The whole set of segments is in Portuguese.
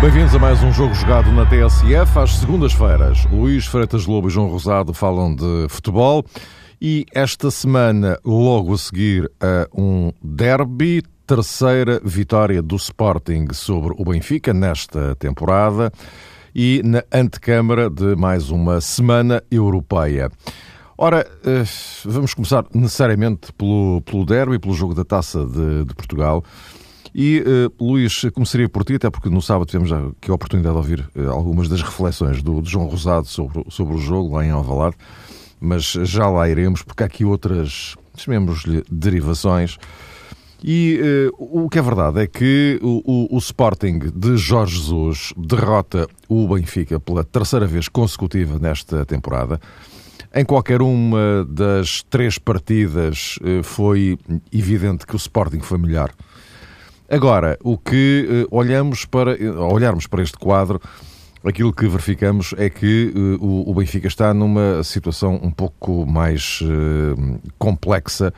Bem-vindos a mais um jogo jogado na TSF. Às segundas-feiras, Luís Freitas Lobo e João Rosado falam de futebol. E esta semana, logo a seguir a um derby, terceira vitória do Sporting sobre o Benfica nesta temporada e na antecâmara de mais uma semana europeia. Ora, eh, vamos começar necessariamente pelo, pelo derby, pelo jogo da Taça de, de Portugal. E, uh, Luís, começaria por ti, até porque no sábado tivemos aqui a oportunidade de ouvir uh, algumas das reflexões do, do, João Rosado sobre, sobre o jogo lá em Alvalade, mas já lá iremos, porque há aqui outras, chamemos-lhe, derivações. E uh, o que é verdade é que o, o, o, Sporting de Jorge Jesus derrota o Benfica pela terceira vez consecutiva nesta temporada. Em qualquer uma das três partidas foi evidente que o Sporting foi melhor Agora, o que uh, olhamos para, uh, olharmos para este quadro, aquilo que verificamos é que uh, o, o, Benfica está numa situação um pouco mais complexa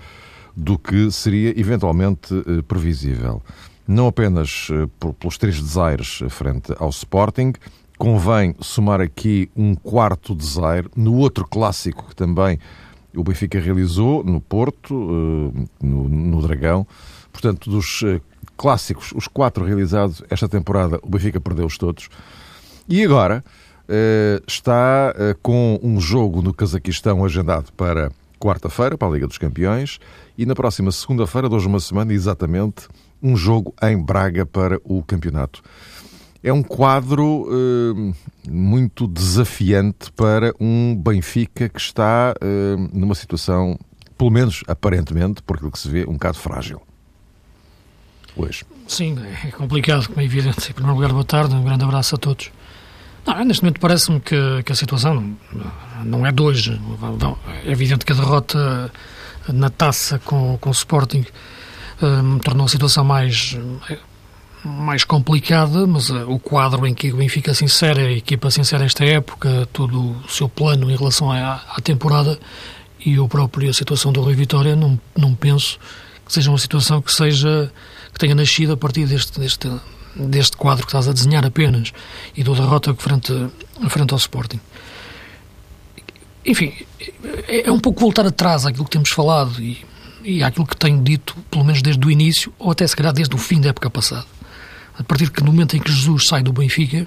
do que seria eventualmente previsível. Não apenas por, pelos três desaires frente ao Sporting, convém somar aqui um quarto desaire no outro clássico que também o Benfica realizou, no Porto, no, no Dragão. Portanto, dos clássicos, os quatro realizados esta temporada, o Benfica perdeu-os todos. E agora está com um jogo no Cazaquistão agendado para quarta-feira, para a Liga dos Campeões, e na próxima segunda-feira, de hoje uma semana, exatamente, um jogo em Braga para o campeonato. É um quadro uh, muito desafiante para um Benfica que está numa situação, pelo menos aparentemente, por aquilo que se vê, um bocado frágil hoje. Sim, é complicado, como é evidente. Em primeiro lugar, boa tarde, um grande abraço a todos. Não, neste momento parece-me que, que, a situação não é de hoje. É evidente que a derrota na taça com, com o Sporting um, tornou a situação mais, mais complicada, mas uh, o quadro em que o Benfica se insere, a equipa se insere esta época, todo o seu plano em relação à, à temporada e a situação do Rui Vitória, não, não penso que seja uma situação que seja que tenha nascido a partir deste, deste, deste quadro que estás a desenhar apenas e do derrota frente, frente ao Sporting. Enfim, é, é um pouco voltar atrás àquilo que temos falado e, e àquilo que tenho dito, pelo menos desde o início, ou até se calhar desde o fim da época passada. A partir do momento em que Jesus sai do Benfica,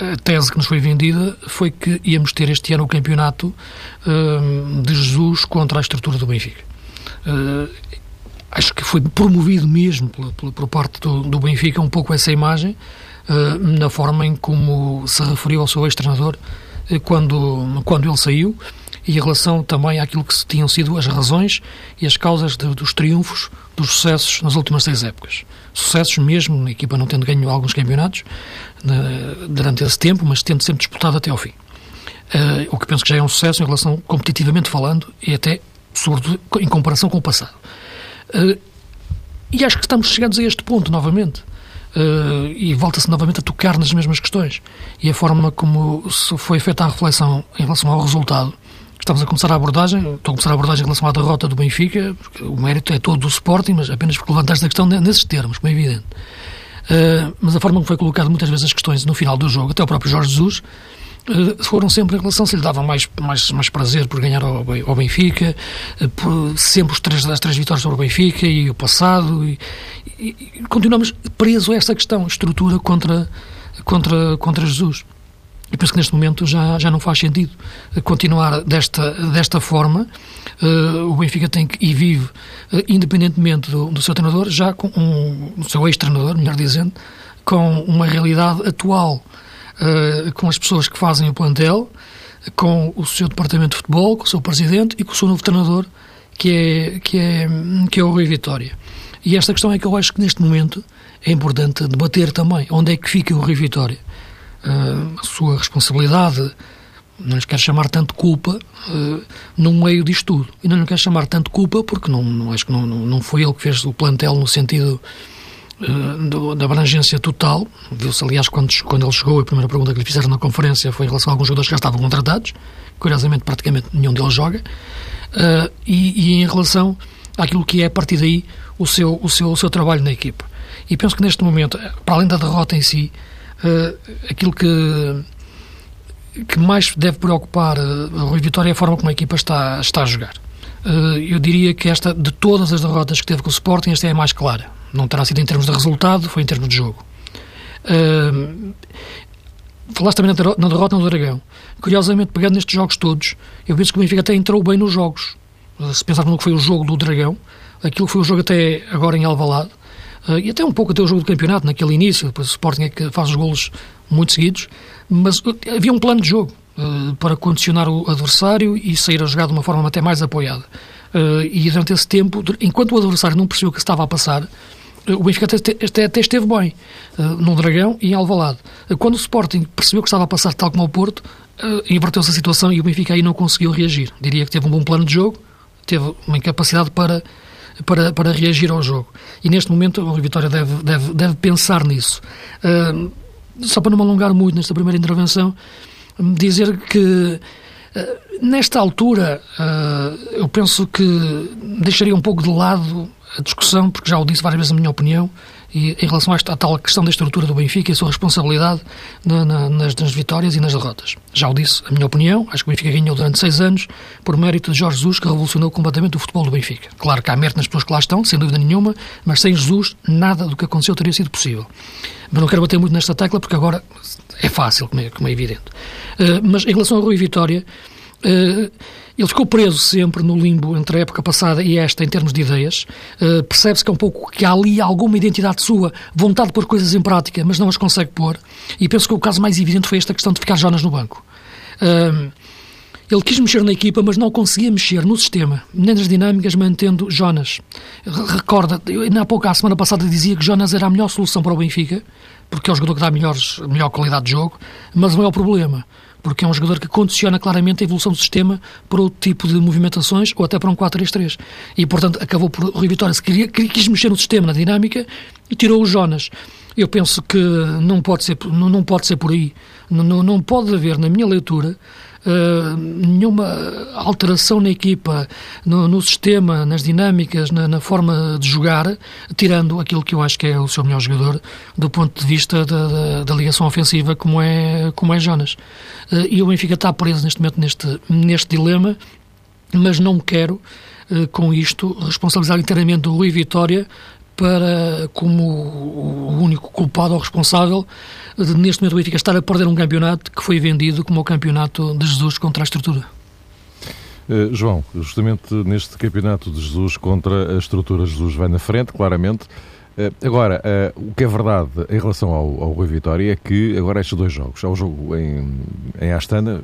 a tese que nos foi vendida foi que íamos ter este ano o campeonato uh, de Jesus contra a estrutura do Benfica. Uh, acho que foi promovido mesmo por, por, por parte do, do, Benfica um pouco essa imagem uh, na forma em como se referiu ao seu ex-treinador quando, quando ele saiu e em relação também àquilo que tinham sido as razões e as causas de, dos triunfos, dos sucessos nas últimas seis épocas. Sucessos mesmo, a equipa não tendo ganho alguns campeonatos uh, durante esse tempo, mas tendo sempre disputado até ao fim. o que penso que já é um sucesso em relação, competitivamente falando, e até, sobretudo, em comparação com o passado. Uh, e acho que estamos chegados a este ponto novamente. Uh, e volta-se novamente a tocar nas mesmas questões. E a forma como foi feita a reflexão em relação ao resultado. Estamos a começar a abordagem, estou a começar a abordagem em relação à derrota do Benfica, o mérito é todo do Sporting, mas apenas porque levantaste a questão nesses termos, como é evidente. Uh, mas a forma como foi colocado muitas vezes as questões no final do jogo, até o próprio Jorge Jesus, foram sempre em relação se lhe dava mais, mais, mais prazer por ganhar ao, ao Benfica, eh, por sempre os três, as três vitórias sobre o Benfica e o passado. E, e, e continuamos presos a esta questão, estrutura contra, contra, contra Jesus. E penso que neste momento já, já não faz sentido continuar desta, desta forma. Uh, o Benfica tem que, e vive, uh, independentemente do, do seu treinador, já com um, seu ex-treinador, melhor dizendo, com uma realidade atual uh, com as pessoas que fazem o plantel, com o seu departamento de futebol, com o seu presidente e com o seu novo treinador, que é, que é, que é o Rui Vitória. E esta questão é que eu acho que neste momento é importante debater também. Onde é que fica o Rui Vitória? Uh, a sua responsabilidade, não lhes quero chamar tanto culpa uh, no meio disto tudo. E não lhe quero chamar tanto culpa porque não, não acho que não, não, não foi ele que fez o plantel no sentido uh, da abrangência total. Viu-se, aliás, quando, quando ele chegou, a primeira pergunta que lhe fizeram na conferência foi em relação a alguns jogadores que já estavam contratados. Curiosamente, praticamente nenhum deles joga. Uh, e, e, em relação àquilo que é, a partir daí, o seu, o seu, o seu trabalho na equipa. E penso que neste momento, para além da derrota em si, uh, aquilo que, que mais deve preocupar a Rui Vitória é a forma como a equipa está, está a jogar. Uh, eu diria que esta, de todas as derrotas que teve com o Sporting, esta é a mais clara. Não terá sido em termos de resultado, foi em termos de jogo. Uh, falaste também na derrota no Dragão. Curiosamente, pegando nestes jogos todos, eu penso que o Benfica até entrou bem nos jogos. Se pensarmos no que foi o jogo do Dragão, aquilo que foi o jogo até agora em Alvalade, uh, e até um pouco até o jogo do campeonato, naquele início, depois o Sporting é que faz os golos muito seguidos, mas uh, havia um plano de jogo uh, para condicionar o adversário e sair a jogar de uma forma até mais apoiada. e durante esse tempo, enquanto o adversário não percebeu o que estava a passar, o Benfica até, até, esteve bem uh, no Dragão e em Alvalade. Uh, quando o Sporting percebeu que estava a passar tal como ao Porto, uh, inverteu-se a situação e o Benfica aí não conseguiu reagir. Diria que teve um bom plano de jogo, teve uma incapacidade para, para, para reagir ao jogo. E neste momento o Vitória deve, deve, deve pensar nisso. Só para não me alongar muito nesta primeira intervenção, dizer que nesta altura eu penso que deixaria um pouco de lado a discussão, porque já o disse várias vezes a minha opinião, e em relação a tal questão da estrutura do Benfica e a sua responsabilidade na, na, nas, nas, vitórias e nas derrotas. Já o disse a minha opinião, acho que o Benfica ganhou durante seis anos por mérito de Jorge Jesus, que revolucionou completamente o futebol do Benfica. Claro que há mérito nas pessoas que lá estão, sem dúvida nenhuma, mas sem Jesus nada do que aconteceu teria sido possível. Mas não quero bater muito nesta tecla, porque agora é fácil, como é, como é evidente. Uh, mas em relação a Rui Vitória, uh, ele ficou preso sempre no limbo entre a época passada e esta em termos de ideias. Uh, Percebe-se que é um pouco que há ali alguma identidade sua, vontade de pôr coisas em prática, mas não as consegue pôr. E penso que o caso mais evidente foi esta questão de ficar Jonas no banco. Uh, ele quis mexer na equipa, mas não conseguia mexer no sistema, nem nas dinâmicas, mantendo Jonas. Recorda, há pouco, a semana passada, dizia que Jonas era a melhor solução para o Benfica, porque é o jogador que dá melhores, melhor qualidade de jogo, mas o maior problema porque é um jogador que condiciona claramente a evolução do sistema para outro tipo de movimentações ou até para um 4-3-3. E, portanto, acabou por Rui Vitória, se queria, quis mexer no sistema, na dinâmica, e tirou o Jonas. Eu penso que não pode ser, não, não pode ser por aí. Não, não pode haver, na minha leitura, uh, nenhuma alteração na equipa, no, no sistema, nas dinâmicas, na, na, forma de jogar, tirando aquilo que eu acho que é o seu melhor jogador do ponto de vista da, da, da ligação ofensiva, como é, como é Jonas. Uh, e o Benfica está preso neste momento neste, neste dilema, mas não quero, uh, com isto, responsabilizar inteiramente o Rui Vitória para, como o único culpado ou responsável de, neste momento, o Benfica estar a perder um campeonato que foi vendido como o campeonato de Jesus contra a estrutura. Uh, João, justamente neste campeonato de Jesus contra a estrutura, Jesus vai na frente, claramente. Uh, agora, uh, o que é verdade em relação ao, ao Rui Vitória é que agora estes dois jogos, há o jogo em, em Astana,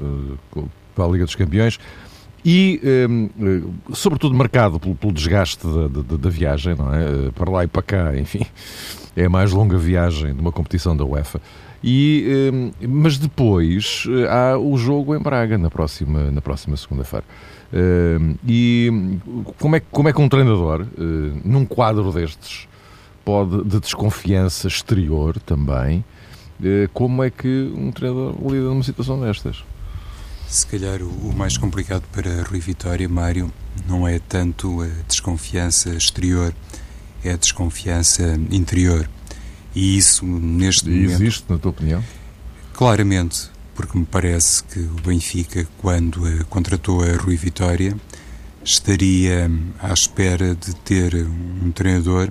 para a Liga dos Campeões, e, um, sobretudo, marcado pelo, pelo desgaste da, da, da, viagem, não é? Para lá e para cá, enfim, é a mais longa viagem de uma competição da UEFA. E, um, mas depois eh, há o jogo em Braga na próxima, na próxima segunda-feira. Um, e como é, como é que um treinador, num quadro destes, pode, de desconfiança exterior também, como é que um treinador lida numa situação destas? Se calhar o mais complicado para Rui Vitória, Mário, não é tanto a desconfiança exterior, é a desconfiança interior. E isso, neste e momento. Existe, na tua opinião? Claramente, porque me parece que o Benfica, quando contratou a Rui Vitória, estaria à espera de ter um treinador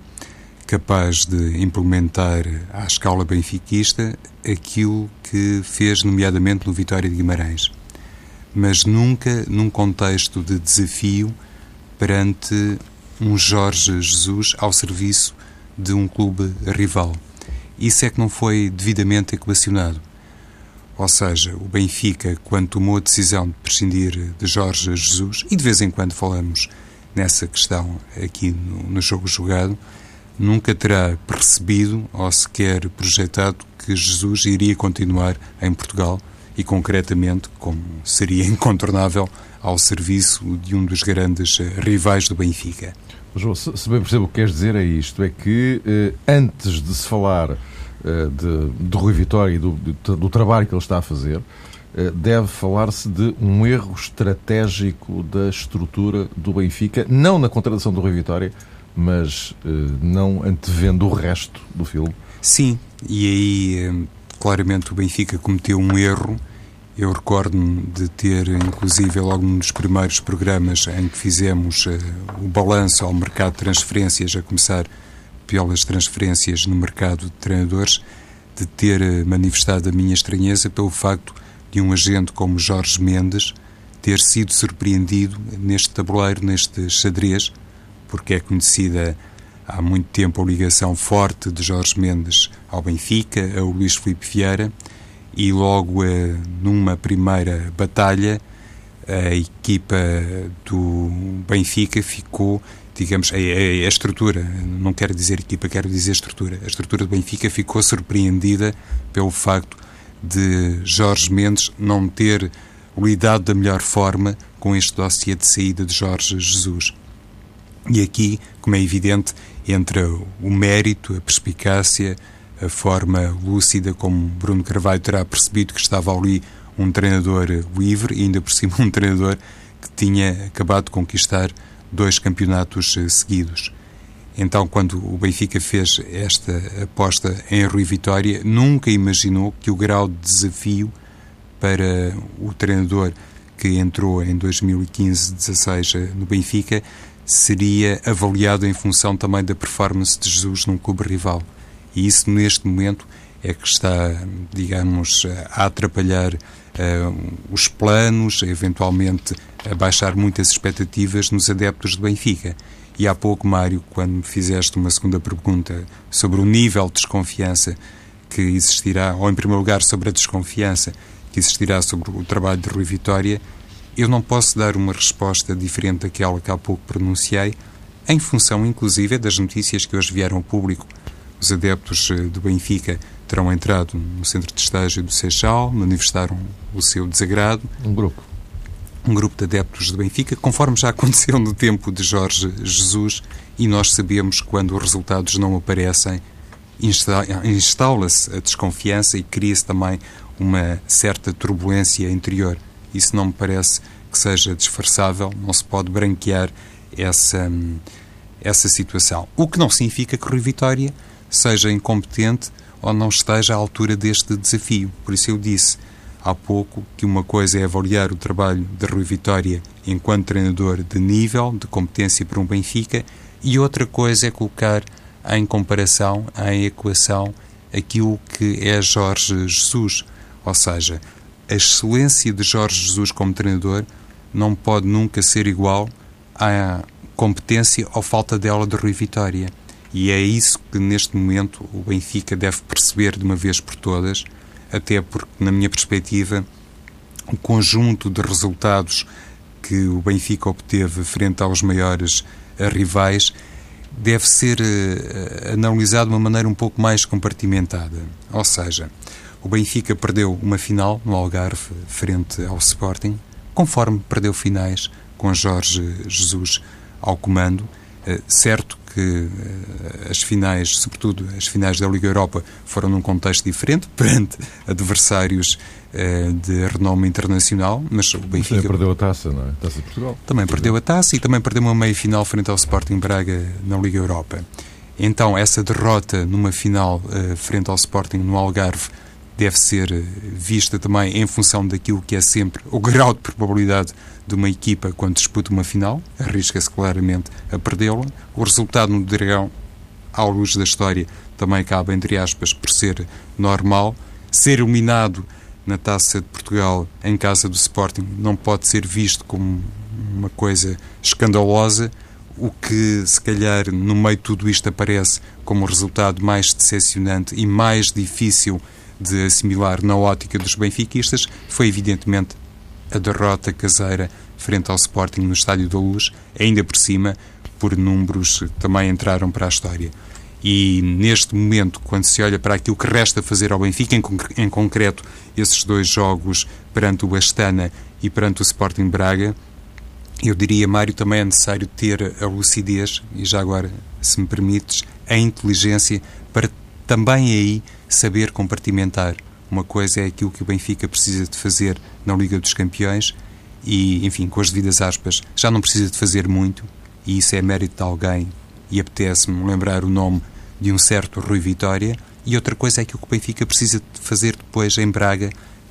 capaz de implementar à escala benfiquista aquilo que fez, nomeadamente, no Vitória de Guimarães mas nunca num contexto de desafio perante um Jorge Jesus ao serviço de um clube rival. Isso é que não foi devidamente equacionado. Ou seja, o Benfica, quando tomou a decisão de prescindir de Jorge Jesus, e de vez em quando falamos nessa questão aqui no, no jogo jogado, nunca terá percebido ou sequer projetado que Jesus iria continuar em Portugal e, concretamente, como seria incontornável, ao serviço de um dos grandes rivais do Benfica. João, se bem percebo o que queres dizer é isto, é que eh, antes de se falar eh, de, de Rui Vitória e do, do, do, trabalho que ele está a fazer, eh, deve falar-se de um erro estratégico da estrutura do Benfica, não na contratação do Rui Vitória, mas eh, não antevendo o resto do filme. Sim, e aí eh, claramente o Benfica cometeu um erro. Eu recordo-me de ter, inclusive, logo num dos primeiros programas em que fizemos uh, o balanço ao mercado de transferências, a começar pelas transferências no mercado de treinadores, de ter uh, manifestado a minha estranheza pelo facto de um agente como Jorge Mendes ter sido surpreendido neste tabuleiro, neste xadrez, porque é conhecida há muito tempo a ligação forte de Jorge Mendes ao Benfica, ao Luís Filipe Vieira e logo eh, numa primeira batalha a equipa do Benfica ficou, digamos, a, a, a, estrutura, não quero dizer equipa, quero dizer estrutura, a estrutura do Benfica ficou surpreendida pelo facto de Jorge Mendes não ter lidado da melhor forma com este dossiê de saída de Jorge Jesus. E aqui, como é evidente, entra o mérito, a perspicácia, a forma lúcida como Bruno Carvalho terá percebido que estava ali um treinador livre e ainda por cima um treinador que tinha acabado de conquistar dois campeonatos eh, seguidos. Então, quando o Benfica fez esta aposta em Rui Vitória, nunca imaginou que o grau de desafio para o treinador que entrou em 2015-16 eh, no Benfica seria avaliado em função também da performance de Jesus num clube rival. E isso, neste momento, é que está, digamos, a atrapalhar uh, os planos, eventualmente a baixar muitas expectativas nos adeptos do Benfica. E há pouco, Mário, quando me fizeste uma segunda pergunta sobre o nível de desconfiança que existirá, ou em primeiro lugar sobre a desconfiança que existirá sobre o trabalho de Rui Vitória, eu não posso dar uma resposta diferente daquela que há pouco pronunciei, em função, inclusive, das notícias que hoje vieram ao público os adeptos eh, do Benfica terão entrado no centro de estágio do Seixal, manifestaram o seu desagrado. Um grupo. Um grupo de adeptos do Benfica, conforme já aconteceu no tempo de Jorge Jesus, e nós sabemos que quando os resultados não aparecem, instala-se a desconfiança e cria-se também uma certa turbulência interior. Isso não me parece que seja disfarçável, não se pode branquear essa, hum, essa situação. O que não significa que Rui Vitória seja incompetente ou não esteja à altura deste desafio. Por isso eu disse há pouco que uma coisa é avaliar o trabalho de Rui Vitória enquanto treinador de nível, de competência para um Benfica, e outra coisa é colocar em comparação, em equação, aquilo que é Jorge Jesus. Ou seja, a excelência de Jorge Jesus como treinador não pode nunca ser igual à competência ou falta dela de Rui Vitória. E é isso que neste momento o Benfica deve perceber de uma vez por todas, até porque, na minha perspectiva, o conjunto de resultados que o Benfica obteve frente aos maiores rivais deve ser uh, analisado de uma maneira um pouco mais compartimentada. Ou seja, o Benfica perdeu uma final no Algarve frente ao Sporting, conforme perdeu finais com Jorge Jesus ao comando. Uh, certo que eh, as finais, sobretudo as finais da Liga Europa, foram num contexto diferente, perante adversários eh, de renome internacional, mas o Benfica... Também perdeu a taça, não é? A taça de Portugal. Também perdeu a taça e também perdeu uma meia-final frente ao Sporting Braga na Liga Europa. Então, essa derrota numa final frente ao Sporting no Algarve deve ser vista também em função daquilo que é sempre o grau de probabilidade de uma equipa quando disputa uma final, arrisca-se claramente a perdê-la. O resultado no Dragão, à luz da história, também acaba, entre aspas, por ser normal. Ser eliminado na Taça de Portugal em casa do Sporting não pode ser visto como uma coisa escandalosa, o que, se calhar, no meio de tudo isto aparece como o resultado mais decepcionante e mais difícil de assimilar na ótica dos benfiquistas foi, evidentemente, a derrota caseira frente ao Sporting no Estádio da Luz, ainda por cima, por números que também entraram para a história. E neste momento, quando se olha para aquilo que resta fazer ao Benfica, em, concre em concreto esses dois jogos perante o Astana e perante o Sporting Braga, Eu diria, Mário, também é necessário ter a lucidez e já agora, se me permites, a inteligência para também aí saber compartimentar. Uma coisa é aquilo que o Benfica precisa de fazer na Liga dos Campeões e, enfim, com as devidas aspas, já não precisa de fazer muito e isso é mérito de alguém e apetece-me lembrar o nome de um certo Rui Vitória e outra coisa é que o Benfica precisa de fazer depois em Braga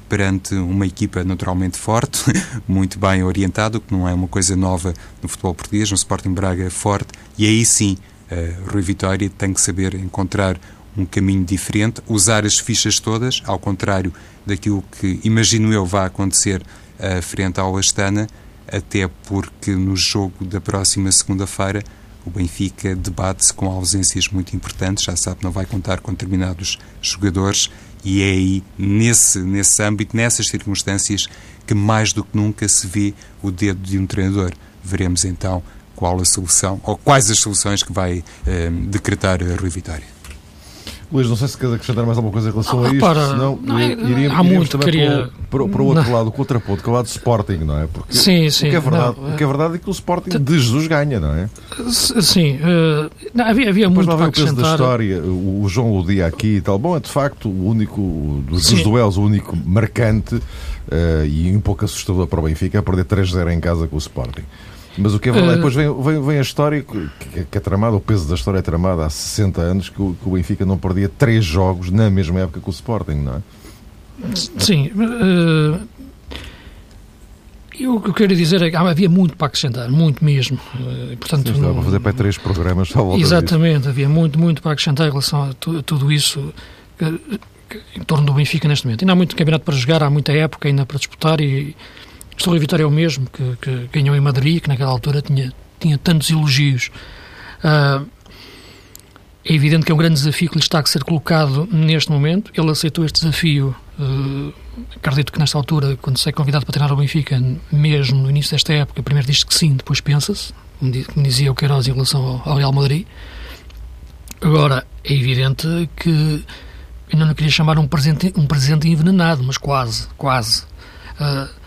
perante uma equipa naturalmente forte, muito bem orientada, que não é uma coisa nova no futebol português, no Sporting Braga é forte, e aí sim, uh, Rui Vitória tem que saber encontrar um caminho diferente, usar as fichas todas, ao contrário daquilo que imagino eu vai acontecer uh, frente ao Astana, até porque no jogo da próxima segunda-feira o Benfica debate-se com ausências muito importantes, já sabe, não vai contar com determinados jogadores e é aí, nesse, nesse âmbito, nessas circunstâncias, que mais do que nunca se vê o dedo de um treinador. Veremos então qual a solução, ou quais as soluções que vai eh, decretar a Rui Vitória. Luís, não sei se queres acrescentar mais alguma coisa em relação ah, a isto, para, senão não, é, iríamos, há muito também queria... para, o, para, o outro não. lado, o contraponto, que é o lado do Sporting, não é? Porque sim, sim. O que é verdade, não, o que é, verdade é que o Sporting de Jesus ganha, não é? Sim, uh, não, havia, havia muito para acrescentar. o peso da história, o, o João Ludia aqui e tal, bom, é de facto o único, dos, dos duelos, o único marcante uh, e um pouco assustador para o Benfica é perder 3-0 em casa com o Sporting. Mas o que é verdade, uh, depois vem, vem, vem, a história que, que é tramada, o peso da história é tramada há 60 anos, que o, que o Benfica não perdia três jogos na mesma época que o Sporting, não é? Sim. Uh, eu, o que eu quero dizer é que havia muito para acrescentar, muito mesmo. Uh, portanto, Sim, não, para fazer para três programas só Exatamente, disso. havia muito, muito para acrescentar em relação a, tu, a tudo isso que, que, em torno do Benfica neste momento. Ainda há muito campeonato para jogar, há muita época ainda para disputar e Rui Vitória é o mesmo que, que, ganhou em Madrid, que naquela altura tinha, tinha tantos elogios. Uh, é evidente que é um grande desafio que lhe está a ser colocado neste momento. Ele aceitou este desafio. Uh, acredito que nesta altura, quando se é convidado para treinar o Benfica, mesmo no início desta época, primeiro diz que sim, depois pensa-se, como dizia o Queiroz em relação ao, Real Madrid. Agora, é evidente que ainda não queria chamar um presente, um presente envenenado, mas quase, quase. Uh,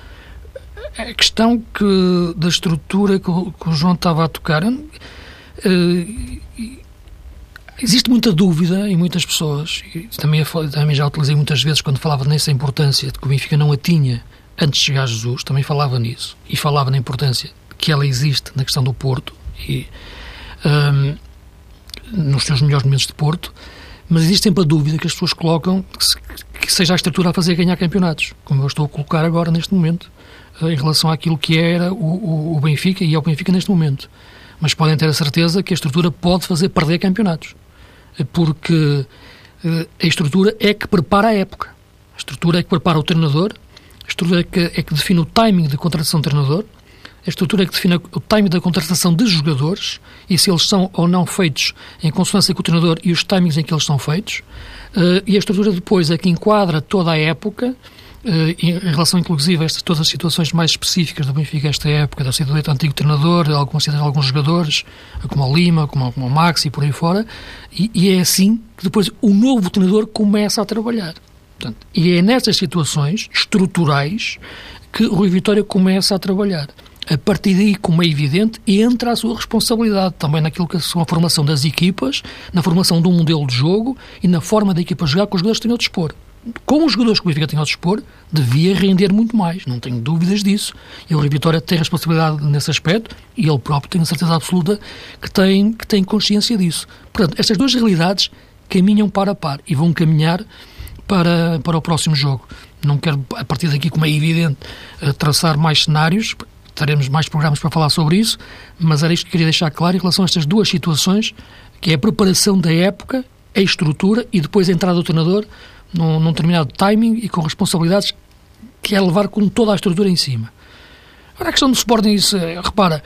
a questão que, da estrutura que o, que o João estava a tocar, uh, existe muita dúvida em muitas pessoas, também, também já utilizei muitas vezes quando falava nessa importância de que o Benfica não a tinha antes de chegar a Jesus, também falava nisso, e falava na importância que ela existe na questão do Porto, e um, ehm, nos seus melhores momentos de Porto, mas existe sempre a dúvida que as pessoas colocam que, se, que seja a estrutura a fazer ganhar campeonatos, como eu estou a colocar agora neste momento em relação àquilo que era o, o, Benfica e ao Benfica neste momento. Mas podem ter a certeza que a estrutura pode fazer perder campeonatos. Porque eh, a estrutura é que prepara a época. A estrutura é que prepara o treinador, a estrutura é que, é que define o timing de contratação do treinador, a estrutura é que define o timing da contratação de jogadores e se eles são ou não feitos em consonância com o treinador e os timings em que eles são feitos. Eh, e a estrutura depois é que enquadra toda a época eh, em relação, inclusive, a estas, todas as situações mais específicas do Benfica esta época, da saída do antigo treinador, algumas saídas de alguns jogadores, como o Lima, como, como o Max e por aí fora, e, e, é assim que depois o novo treinador começa a trabalhar. Portanto, e é nestas situações estruturais que o Rui Vitória começa a trabalhar. A partir daí, como é evidente, entra a sua responsabilidade também naquilo que são a formação das equipas, na formação de um modelo de jogo e na forma da equipa jogar com os jogadores que têm ao dispor com os jogadores que o Benfica tem ao dispor, devia render muito mais, não tenho dúvidas disso. E o Rio Vitória tem responsabilidade nesse aspecto e ele próprio tem a certeza absoluta que tem, que tem consciência disso. Portanto, estas duas realidades caminham para a par e vão caminhar para, para o próximo jogo. Não quero, a partir daqui, como é evidente, eh, traçar mais cenários, teremos mais programas para falar sobre isso, mas era isto que queria deixar claro em relação a estas duas situações, que é a preparação da época, a estrutura e depois a entrada do treinador num, num determinado timing e com responsabilidades que é levar com toda a estrutura em cima. Agora, a questão do Sporting, isso, é, repara,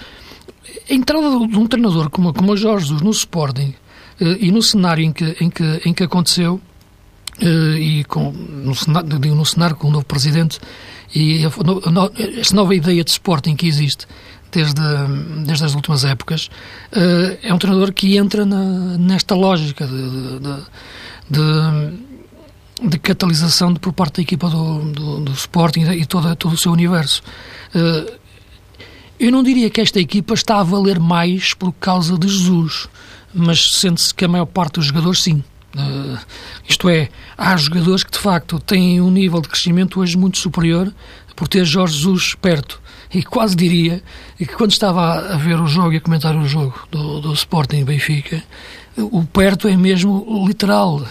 a entrada de um treinador como, como o Jorge Jesus no Sporting eh, e no cenário em que, em que, em que aconteceu, eh, e com, no, cenário, no cenário com o novo presidente e a, esta nova ideia de Sporting que existe desde, desde as últimas épocas, eh, é um treinador que entra na, nesta lógica de, de, de de catalisação de, por parte da equipa do, do, do Sporting e todo, todo o seu universo. Uh, Eu não diria que esta equipa está a valer mais por causa de Jesus, mas sente-se que a maior parte dos jogadores sim. Uh, isto é, há jogadores que de facto têm um nível de crescimento hoje muito superior por ter Jorge Jesus perto. E quase diria que quando estava a ver o jogo e a comentar o jogo do, do Sporting Benfica, o perto é mesmo literal.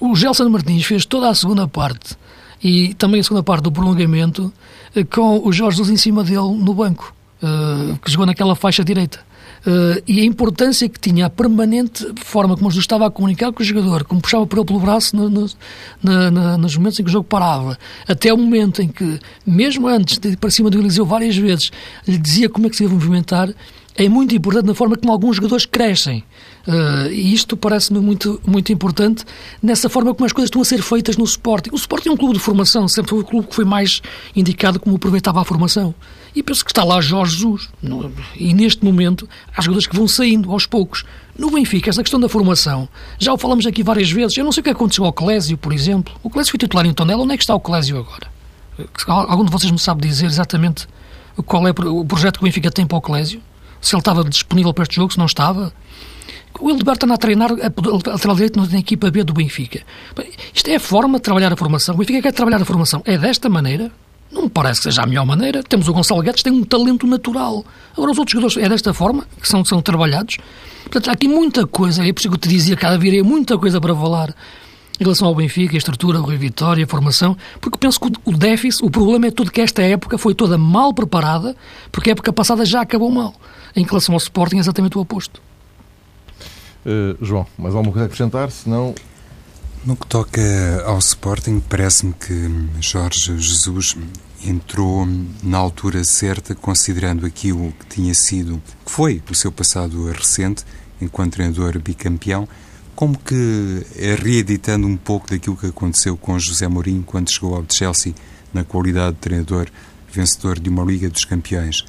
O Gelson Martins fez toda a segunda parte e também a segunda parte do prolongamento eh, com o Jorge Jesus em cima dele no banco, uh, que jogou naquela faixa direita. Uh, e a importância que tinha a permanente forma como Jesus estava a comunicar com o jogador, como puxava por ele pelo braço no, no, na, nos momentos em que o jogo parava, até o momento em que, mesmo antes de ir para cima do Eliseu várias vezes, lhe dizia como é que se ia movimentar, é muito importante na forma como alguns jogadores crescem. Uh, e isto parece-me muito, muito importante nessa forma como as coisas estão a ser feitas no Sporting. O Sporting é um clube de formação, sempre foi o clube que foi mais indicado como aproveitava a formação. E penso que está lá Jorge Jesus. No, e neste momento há jogadores que vão saindo aos poucos. No Benfica, essa questão da formação, já o falamos aqui várias vezes. Eu não sei o que aconteceu ao Clésio, por exemplo. O Clésio foi titular em Tondela. Onde é que está o Clésio agora? Algum de vocês me sabe dizer exatamente qual é o projeto que o Benfica tem para o Clésio? se ele estava disponível para este jogo, se não estava. O Hildeberto anda a treinar a lateral direito na equipa B do Benfica. Isto é a forma de trabalhar a formação. O Benfica quer trabalhar a formação. É desta maneira? Não me parece que seja a melhor maneira. Temos o Gonçalo Guedes, tem um talento natural. Agora, os outros jogadores, é desta forma que são, são trabalhados. Portanto, há aqui muita coisa. É por isso que eu te dizia que havia muita coisa para falar em relação ao Benfica, a estrutura, o Rui Vitória, a formação, porque penso que o déficit, o problema é todo que esta época foi toda mal preparada, porque a época passada já acabou mal. Em relação ao Sporting, é exatamente o oposto. Uh, João, mais alguma coisa a acrescentar? Se não. No que toca ao Sporting, parece-me que Jorge Jesus entrou na altura certa, considerando aquilo que tinha sido, que foi o seu passado recente, enquanto treinador bicampeão, como que é reeditando um pouco daquilo que aconteceu com José Mourinho quando chegou ao Chelsea na qualidade de treinador vencedor de uma Liga dos Campeões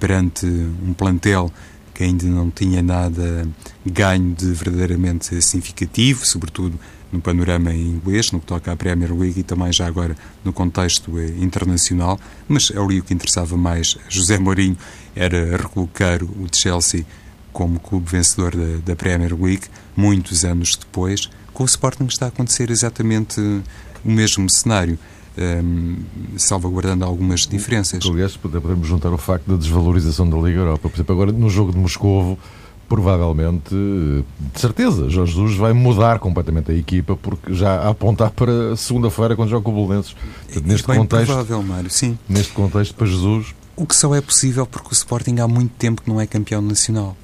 perante um plantel que ainda não tinha nada ganho de verdadeiramente significativo, sobretudo no panorama inglês, no que toca à Premier League e também já agora no contexto eh, internacional, mas ali o que interessava mais José Mourinho era recolocar o Chelsea como clube vencedor da, da Premier League, muitos anos depois, com o Sporting está a acontecer exatamente o mesmo cenário um, salvaguardando algumas diferenças. Aliás, podemos juntar o facto da desvalorização da Liga Europa. Por exemplo, agora no jogo de Moscovo, provavelmente, de certeza, Jorge Jesus vai mudar completamente a equipa, porque já a apontar para segunda-feira quando joga com o Belenenses. Neste Bem contexto, provável, Mário, sim. Neste contexto, para Jesus... O que só é possível porque o Sporting há muito tempo que não é campeão nacional.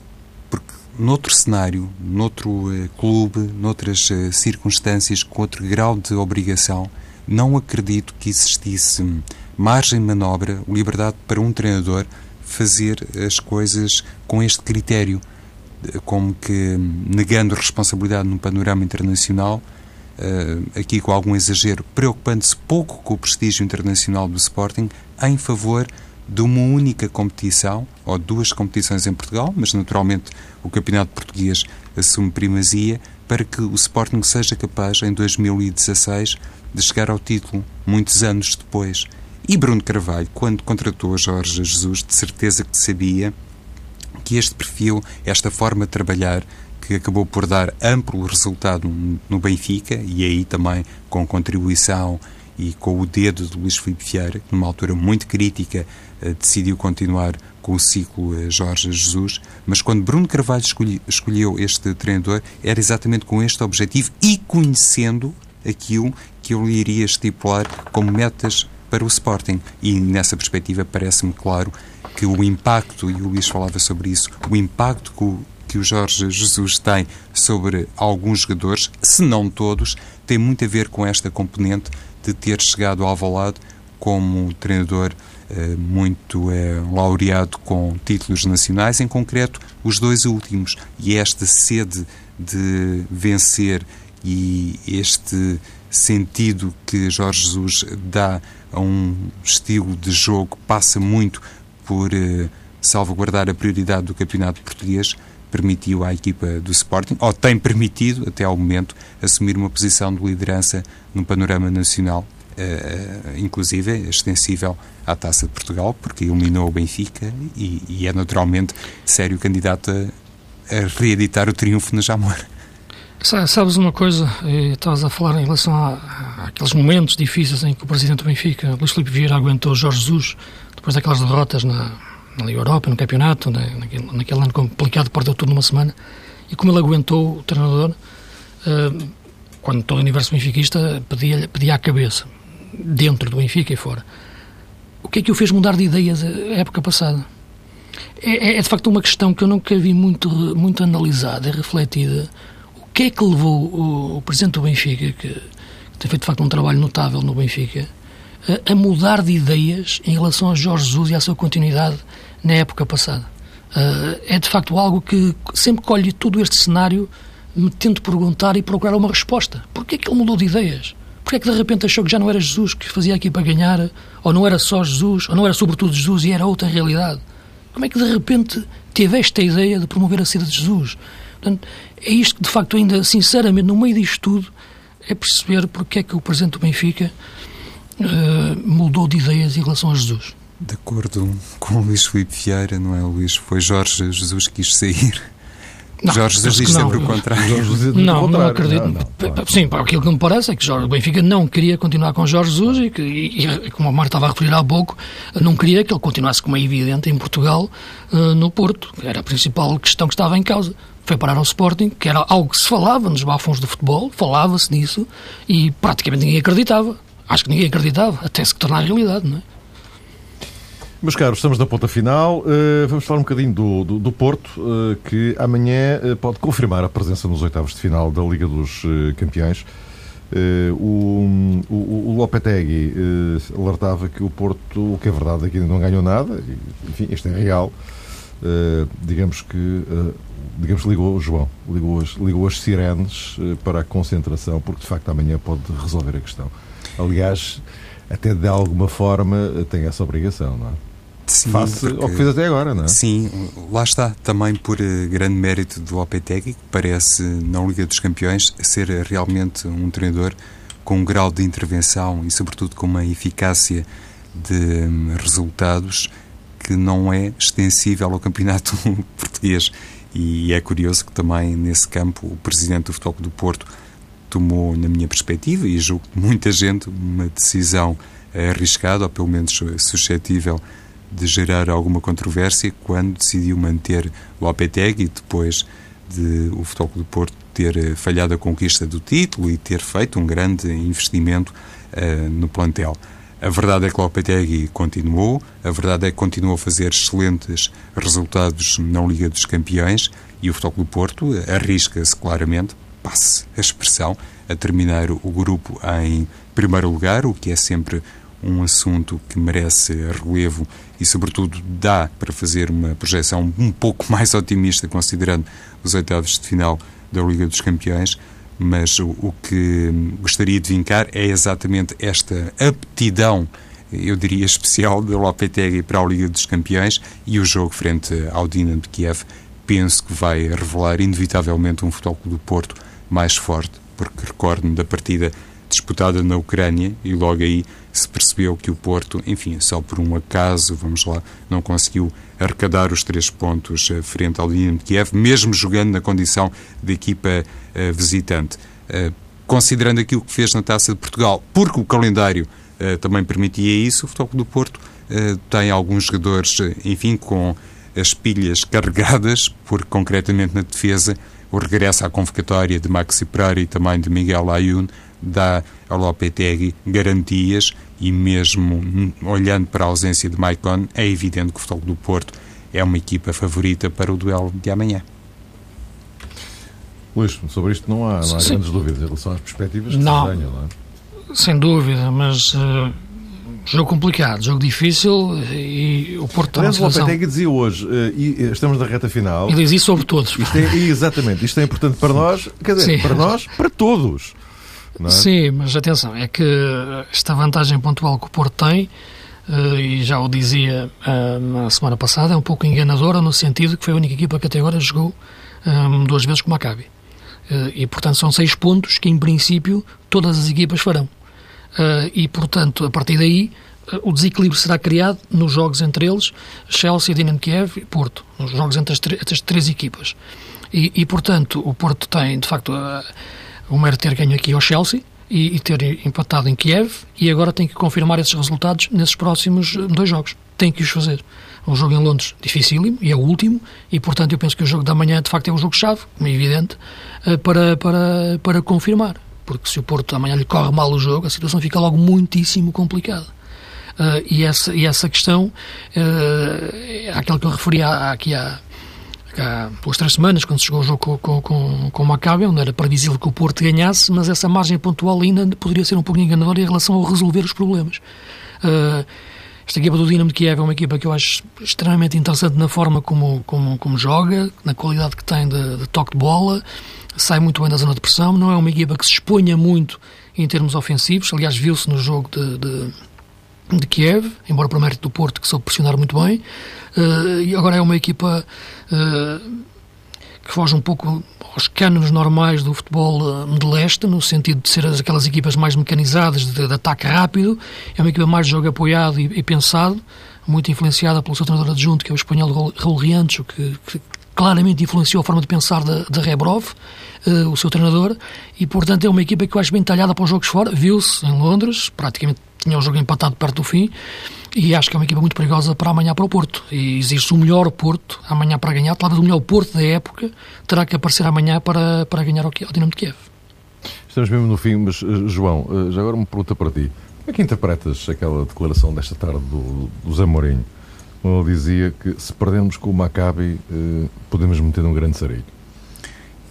Porque noutro cenário, noutro uh, clube, noutras uh, circunstâncias, com outro grau de obrigação, não acredito que existisse margem de manobra, liberdade para um treinador fazer as coisas com este critério, como que negando responsabilidade no panorama internacional, eh, aqui com algum exagero, preocupando-se pouco com o prestígio internacional do Sporting, em favor de uma única competição, ou duas competições em Portugal, mas naturalmente o Campeonato Português assume primazia, para que o Sporting seja capaz, em 2016, de chegar ao título, muitos anos depois. E Bruno Carvalho, quando contratou Jorge Jesus, de certeza que sabia que este perfil, esta forma de trabalhar, que acabou por dar amplo resultado no Benfica, e aí também com contribuição e com o dedo de Luís Filipe Vieira, numa altura muito crítica, eh, decidiu continuar com o ciclo eh, Jorge Jesus, mas quando Bruno Carvalho escolheu este treinador, era exatamente com este objetivo e conhecendo aquilo que eu lhe iria estipular como metas para o Sporting. E nessa perspectiva parece-me claro que o impacto, e o Luís falava sobre isso, o impacto que o, que o Jorge Jesus tem sobre alguns jogadores, se não todos, tem muito a ver com esta componente de ter chegado ao Alvalade como treinador eh, muito eh, laureado com títulos nacionais, em concreto os dois últimos. E esta sede de vencer e este sentido que Jorge Jesus dá a um estilo de jogo passa muito por eh, salvaguardar a prioridade do campeonato português, permitiu à equipa do Sporting, ou tem permitido até ao momento, assumir uma posição de liderança no panorama nacional uh, inclusive extensível à Taça de Portugal, porque eliminou o Benfica e, e é naturalmente sério candidato a, a reeditar o triunfo na Jamor. Sabes uma coisa, eh, estavas a falar em relação àqueles momentos difíceis em que o presidente do Benfica, Luís Filipe Vieira, aguentou Jorge Jesus, depois daquelas derrotas na, na Liga Europa, no campeonato, né, naquele, naquele, ano complicado, perdeu tudo numa semana, e como ele aguentou o treinador, uh, quando todo o universo benfiquista pedia, pedia a cabeça, dentro do Benfica e fora. O que é que o fez mudar de ideias a época passada? É, é, é de facto uma questão que eu nunca vi muito, muito analisada e refletida que é que levou o, o presidente do Benfica, que, que, tem feito de facto um trabalho notável no Benfica, a, a, mudar de ideias em relação a Jorge Jesus e à sua continuidade na época passada? Uh, é de facto algo que sempre colhe todo este cenário me tento perguntar e procurar uma resposta. Porquê é que ele mudou de ideias? Porquê é que de repente achou que já não era Jesus que fazia aqui para ganhar, ou não era só Jesus, ou não era sobretudo Jesus e era outra realidade? Como é que de repente teve esta ideia de promover a saída de Jesus? Portanto, é isto que, de facto, ainda, sinceramente, no meio disto tudo, é perceber porque é que o Presidente do Benfica uh, mudou de ideias em relação a Jesus. De acordo com o Luís Filipe Vieira, não é, Luís? Foi Jorge Jesus que quis sair. Não, Jorge Jesus diz sempre o contrário. Não, não acredito. Não, não, Sim, aquilo que me parece é que Jorge, o Benfica não queria continuar com Jorge Jesus e, que, e, e como a Marta estava a referir há pouco, não queria que ele continuasse, como é evidente, em Portugal, uh, no Porto. Era a principal questão que estava em causa foi parar ao Sporting, que era algo que se falava nos bafões do futebol, falava-se nisso, e praticamente ninguém acreditava. Acho que ninguém acreditava, até se tornar realidade, não é? Meus caros, estamos na ponta final. Uh, vamos falar um bocadinho do, do, do Porto, uh, que amanhã uh, pode confirmar a presença nos oitavos de final da Liga dos Campeões. o, o, o Lopetegui alertava que o Porto, o que é verdade, aqui ainda não ganhou nada. Enfim, isto é real. digamos que digamos, ligou, João, ligou as, ligou as sirenes para a concentração, porque de facto amanhã pode resolver a questão. Aliás, até de alguma forma tem essa obrigação, não é? Sim, Face porque, ao que fez até agora, não é? Sim, lá está, também por uh, grande mérito do Lopetegui, que parece, na Liga dos Campeões, ser realmente um treinador com um grau de intervenção e, sobretudo, com uma eficácia de um, resultados que não é extensível ao campeonato português. E é curioso que também nesse campo o presidente do Futebol do Porto tomou, na minha perspectiva, e julgo que muita gente, uma decisão arriscada, ou pelo menos suscetível de gerar alguma controvérsia, quando decidiu manter o Lopetegui depois de o Futebol do Porto ter falhado a conquista do título e ter feito um grande investimento uh, no plantel. A verdade é que o Lopetegui continuou, a verdade é que continuou a fazer excelentes resultados na Liga dos Campeões e o Futebol do Porto arrisca-se claramente, passe a expressão, a terminar o grupo em primeiro lugar, o que é sempre um assunto que merece relevo e, sobretudo, dá para fazer uma projeção um pouco mais otimista, considerando os oitavos de final da Liga dos Campeões. Mas o, que gostaria de vincar é exatamente esta aptidão eu diria especial da Lopetegui para a Liga dos Campeões e o jogo frente ao Dinamo de Kiev. Penso que vai revelar inevitavelmente um futebol do Porto mais forte, porque recordo-me da partida disputada na Ucrânia e logo aí se percebeu que o Porto, enfim, só por um acaso, vamos lá, não conseguiu arrecadar os três pontos eh, frente ao Dinamo de Kiev, mesmo jogando na condição de equipa uh, visitante. Uh, considerando aquilo que fez na Taça de Portugal, porque o calendário também permitia isso, o Futebol do Porto tem alguns jogadores, enfim, com as pilhas carregadas, porque concretamente na defesa o regresso à convocatória de Maxi Pereira e também de Miguel Ayun dá ao Lopetegui garantias e mesmo olhando para a ausência de Maicon, é evidente que o Futebol do Porto é uma equipa favorita para o duelo de amanhã. Luís, sobre isto não há, não há grandes dúvidas em relação às perspectivas que não, se tenham, não é? Sem dúvida, mas uh, jogo complicado, jogo difícil e o Porto Aliás, o Lopetegui dizia hoje, uh, e estamos na reta final... E diz isso sobre todos. Isto é, exatamente, isto é importante para nós, quer dizer, Sim. para nós, para todos. É? Sim, mas atenção, é que esta vantagem pontual que o Porto tem, uh, e já o dizia na semana passada, é um pouco enganadora no sentido que foi a única equipa que até agora jogou duas vezes com o Maccabi. E, portanto, são seis pontos que, em princípio, todas as equipas farão. E, portanto, a partir daí, o desequilíbrio será criado nos jogos entre eles, Chelsea, Dinamo Kiev e Porto, nos jogos entre as, entre as três equipas. E, e, portanto, o Porto tem, de facto, o mérito ter ganho aqui ao Chelsea e, e, ter empatado em Kiev e agora tem que confirmar esses resultados nesses próximos dois jogos. Tem que os fazer. Um jogo em Londres dificílimo e é o último e, portanto, eu penso que o jogo da manhã, de facto, é um jogo-chave, como é evidente, eh, para, para, para confirmar. Porque se o Porto amanhã lhe corre mal o jogo, a situação fica logo muitíssimo complicada. Uh, e, essa, e essa questão uh, é aquela que eu referi aqui há, há duas, três semanas, quando chegou o jogo com, com, com, com o Maccabi, onde era previsível que o Porto ganhasse, mas essa margem pontual ainda poderia ser um pouco enganadora em relação ao resolver os problemas. Uh, esta equipa do Dinamo de Kiev é uma equipa que eu acho extremamente interessante na forma como, como, como joga, na qualidade que tem de, de toque de bola, sai muito bem da zona de pressão, não é uma equipa que se exponha muito em termos ofensivos, aliás viu-se no jogo de, de de Kiev, embora para o mérito do Porto, que soube pressionar muito bem. Uh, e agora é uma equipa uh, que foge um pouco aos cânones normais do futebol uh, de leste, no sentido de ser aquelas equipas mais mecanizadas, de, de ataque rápido. É uma equipa mais de jogo apoiado e, e, pensado, muito influenciada pelo seu treinador adjunto, que é o espanhol Raul Riancho, que, que claramente influenciou a forma de pensar de, de Rebrov, uh, o seu treinador, e portanto é uma equipa que eu acho bem talhada para os jogos fora. Viu-se em Londres, praticamente tinha o jogo empatado perto do fim, e acho que é uma equipa muito perigosa para amanhã para o Porto. E existe o melhor Porto amanhã para ganhar, talvez o melhor Porto da época, terá que aparecer amanhã para, para ganhar ao, Dinamo de Kiev. Estamos mesmo no fim, mas eh, João, eh, já agora uma pergunta para ti. Como é que interpretas aquela declaração desta tarde do, do Zé Mourinho? Ele dizia que se perdermos com o Maccabi, podemos meter um grande sarilho.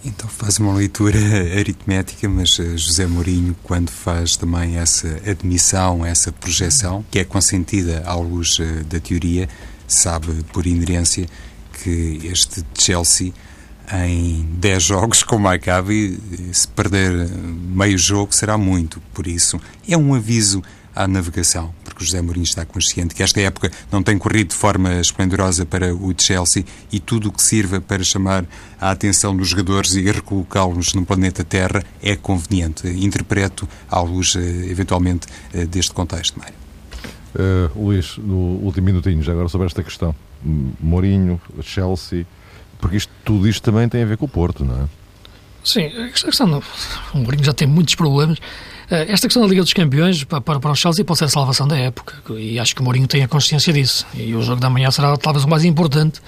Então faz uma leitura aritmética, mas eh, José Mourinho, quando faz também essa admissão, essa projeção, que é consentida à luz eh, da teoria, sabe por inerência que este Chelsea em 10 jogos com o Maccabi, eh, se perder meio jogo será muito, por isso é um aviso à navegação, porque o José Mourinho está consciente que esta época não tem corrido de forma esplendorosa para o Chelsea e tudo o que sirva para chamar a atenção dos jogadores e recolocá-los no planeta Terra é conveniente. Interpreto à luz, eh, eventualmente, eh, deste contexto, Mário. Uh, Luís, no último minutinho, já agora sobre esta questão. Mourinho, Chelsea, porque isto, tudo isto também tem a ver com o Porto, não é? Sim, a questão do o Mourinho já tem muitos problemas esta questão da Liga dos Campeões para, para, o Chelsea pode ser a salvação da época e acho que o Mourinho tem a consciência disso. E o jogo da manhã será talvez o mais importante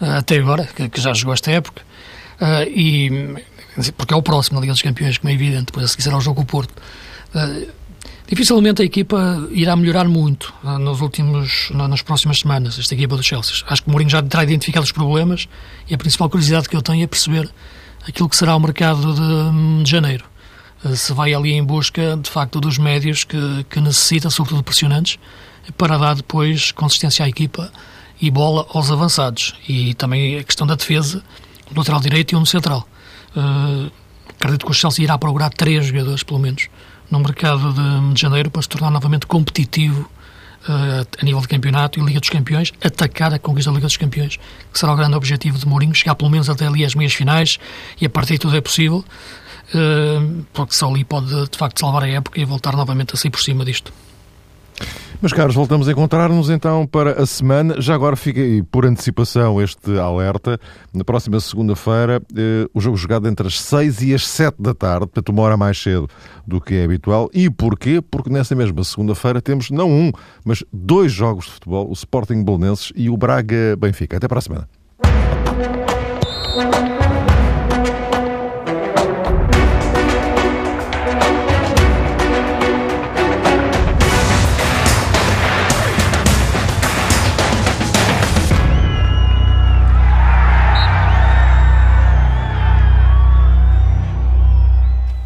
uh, até agora, que, já jogou esta época. Uh, e, porque é o próximo da Liga dos Campeões, como é evidente, depois a seguir será o jogo com o Porto. Dificilmente a equipa irá melhorar muito nos últimos, nas próximas semanas, esta equipa do Chelsea. Acho que o Mourinho já terá identificado os problemas e a principal curiosidade que eu tenho é perceber aquilo que será o mercado de, de janeiro. Eh, se vai ali em busca, de facto, dos médios que, que necessita, sobretudo pressionantes, para dar depois consistência à equipa e bola aos avançados. E também a questão da defesa, do lateral direito e um central. Uh, acredito que o Chelsea irá procurar três jogadores, pelo menos, no mercado de, de janeiro para se tornar novamente competitivo uh, a nível de campeonato e Liga dos Campeões, atacar a conquista da Liga dos Campeões, que será o grande objetivo de Mourinho, chegar pelo menos até ali às meias finais e a partir de tudo é possível. Eh, porque só ali pode de facto salvar a época e voltar novamente a sair por cima disto. Mas, caros, voltamos a encontrar-nos então para a semana. Já agora fica por antecipação este alerta. Na próxima segunda-feira, eh, o jogo jogado entre as 6 e as 7 da tarde, portanto, uma hora mais cedo do que é habitual. E porquê? Porque nessa mesma segunda-feira temos não um, mas dois jogos de futebol: o Sporting Bolonenses e o Braga Benfica. Até para a semana.